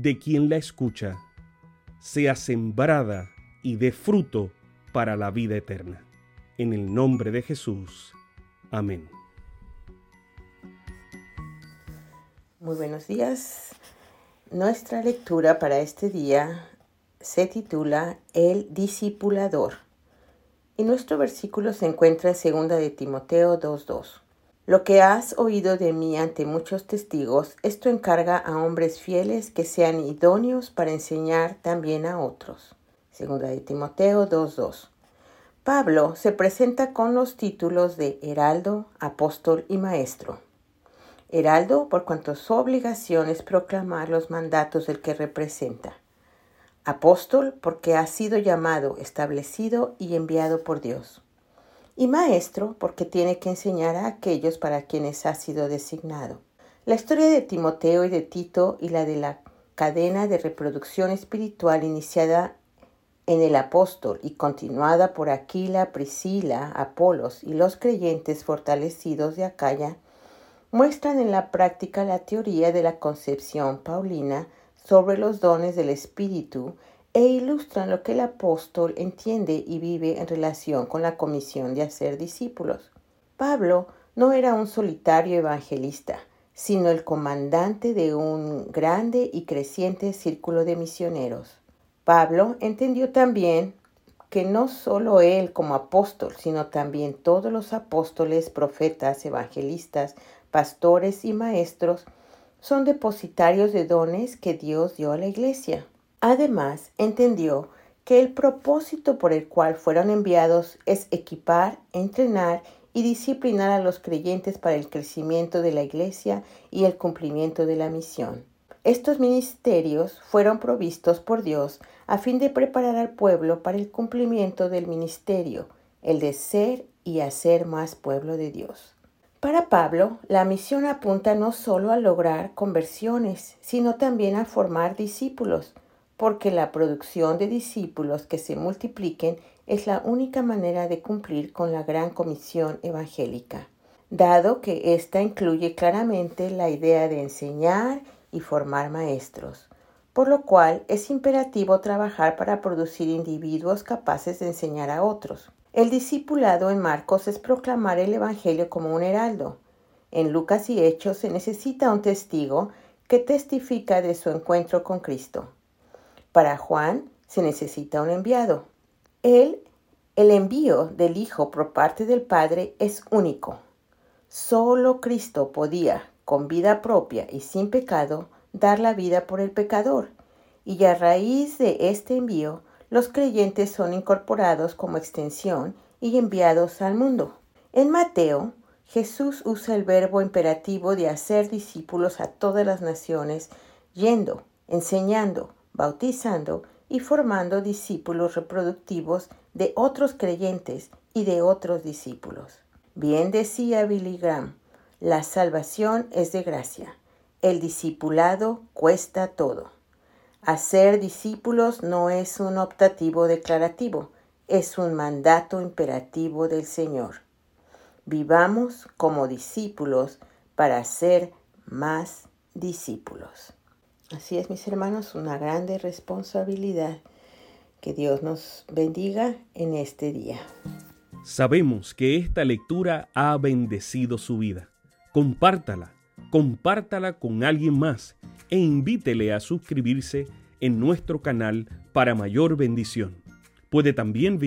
de quien la escucha, sea sembrada y dé fruto para la vida eterna. En el nombre de Jesús. Amén. Muy buenos días. Nuestra lectura para este día se titula El discipulador. Y nuestro versículo se encuentra en 2 de Timoteo 2.2. Lo que has oído de mí ante muchos testigos, esto encarga a hombres fieles que sean idóneos para enseñar también a otros. 2 de Timoteo 2.2. Pablo se presenta con los títulos de heraldo, apóstol y maestro. Heraldo por cuanto su obligación es proclamar los mandatos del que representa. Apóstol porque ha sido llamado, establecido y enviado por Dios. Y maestro porque tiene que enseñar a aquellos para quienes ha sido designado. La historia de Timoteo y de Tito y la de la cadena de reproducción espiritual iniciada en el apóstol y continuada por Aquila, Priscila, Apolos y los creyentes fortalecidos de Acaya, muestran en la práctica la teoría de la concepción paulina sobre los dones del Espíritu e ilustran lo que el apóstol entiende y vive en relación con la comisión de hacer discípulos. Pablo no era un solitario evangelista, sino el comandante de un grande y creciente círculo de misioneros. Pablo entendió también que no solo él como apóstol, sino también todos los apóstoles, profetas, evangelistas, pastores y maestros son depositarios de dones que Dios dio a la iglesia. Además, entendió que el propósito por el cual fueron enviados es equipar, entrenar y disciplinar a los creyentes para el crecimiento de la iglesia y el cumplimiento de la misión. Estos ministerios fueron provistos por Dios a fin de preparar al pueblo para el cumplimiento del ministerio, el de ser y hacer más pueblo de Dios. Para Pablo, la misión apunta no solo a lograr conversiones, sino también a formar discípulos, porque la producción de discípulos que se multipliquen es la única manera de cumplir con la gran comisión evangélica, dado que ésta incluye claramente la idea de enseñar y formar maestros, por lo cual es imperativo trabajar para producir individuos capaces de enseñar a otros. El discipulado en Marcos es proclamar el Evangelio como un heraldo. En Lucas y Hechos se necesita un testigo que testifica de su encuentro con Cristo. Para Juan se necesita un enviado. Él, el envío del Hijo por parte del Padre es único. Solo Cristo podía, con vida propia y sin pecado, dar la vida por el pecador, y a raíz de este envío, los creyentes son incorporados como extensión y enviados al mundo. En Mateo, Jesús usa el verbo imperativo de hacer discípulos a todas las naciones, yendo, enseñando, bautizando y formando discípulos reproductivos de otros creyentes y de otros discípulos. Bien decía Billy Graham, la salvación es de gracia. El discipulado cuesta todo. Hacer discípulos no es un optativo declarativo, es un mandato imperativo del Señor. Vivamos como discípulos para ser más discípulos. Así es, mis hermanos, una grande responsabilidad. Que Dios nos bendiga en este día. Sabemos que esta lectura ha bendecido su vida compártala, compártala con alguien más e invítele a suscribirse en nuestro canal para mayor bendición. Puede también